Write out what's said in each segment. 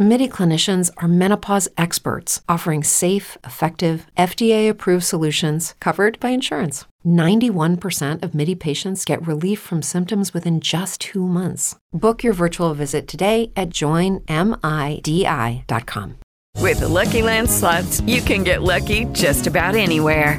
MIDI clinicians are menopause experts offering safe, effective, FDA approved solutions covered by insurance. 91% of MIDI patients get relief from symptoms within just two months. Book your virtual visit today at joinmidi.com. With the Lucky Land slots, you can get lucky just about anywhere.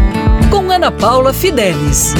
com Ana Paula Fidelis.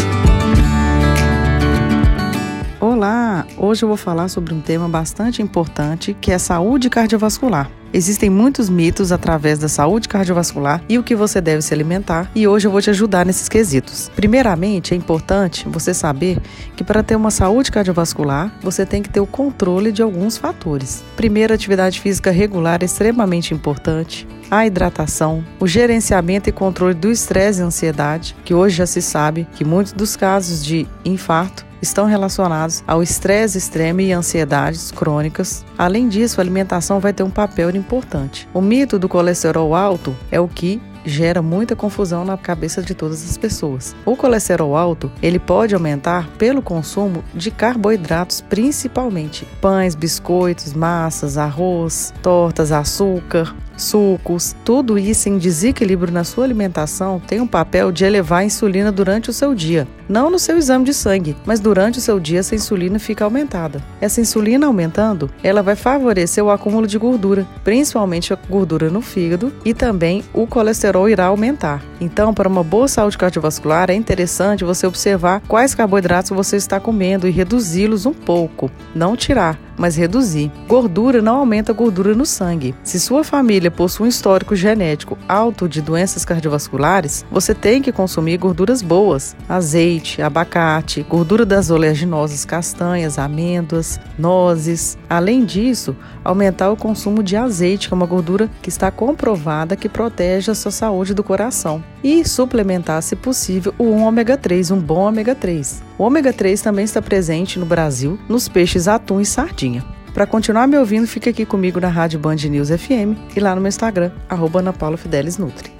Hoje eu vou falar sobre um tema bastante importante que é saúde cardiovascular. Existem muitos mitos através da saúde cardiovascular e o que você deve se alimentar, e hoje eu vou te ajudar nesses quesitos. Primeiramente, é importante você saber que para ter uma saúde cardiovascular, você tem que ter o controle de alguns fatores. Primeiro, a atividade física regular é extremamente importante a hidratação, o gerenciamento e controle do estresse e ansiedade, que hoje já se sabe que muitos dos casos de infarto estão relacionados ao estresse extremo e ansiedades crônicas. Além disso, a alimentação vai ter um papel importante. O mito do colesterol alto é o que gera muita confusão na cabeça de todas as pessoas. O colesterol alto, ele pode aumentar pelo consumo de carboidratos, principalmente pães, biscoitos, massas, arroz, tortas, açúcar, sucos, tudo isso em desequilíbrio na sua alimentação tem um papel de elevar a insulina durante o seu dia. Não no seu exame de sangue, mas durante o seu dia essa insulina fica aumentada. Essa insulina aumentando, ela vai favorecer o acúmulo de gordura, principalmente a gordura no fígado e também o colesterol irá aumentar. Então, para uma boa saúde cardiovascular, é interessante você observar quais carboidratos você está comendo e reduzi-los um pouco, não tirar mas reduzir. Gordura não aumenta a gordura no sangue. Se sua família possui um histórico genético alto de doenças cardiovasculares, você tem que consumir gorduras boas: azeite, abacate, gordura das oleaginosas, castanhas, amêndoas, nozes. Além disso, aumentar o consumo de azeite, que é uma gordura que está comprovada que protege a sua saúde do coração. E suplementar, se possível, o ômega 3, um bom ômega 3. O ômega 3 também está presente no Brasil nos peixes atum e sardinha. Para continuar me ouvindo, fique aqui comigo na Rádio Band News FM e lá no meu Instagram, arroba Ana Paula Nutri.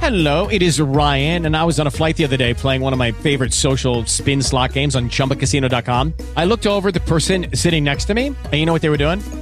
Hello, it is Ryan, and I was on a flight the other day playing one of my favorite social spin slot games on chumbacasino.com. I looked over the person sitting next to me, and you know what they were doing?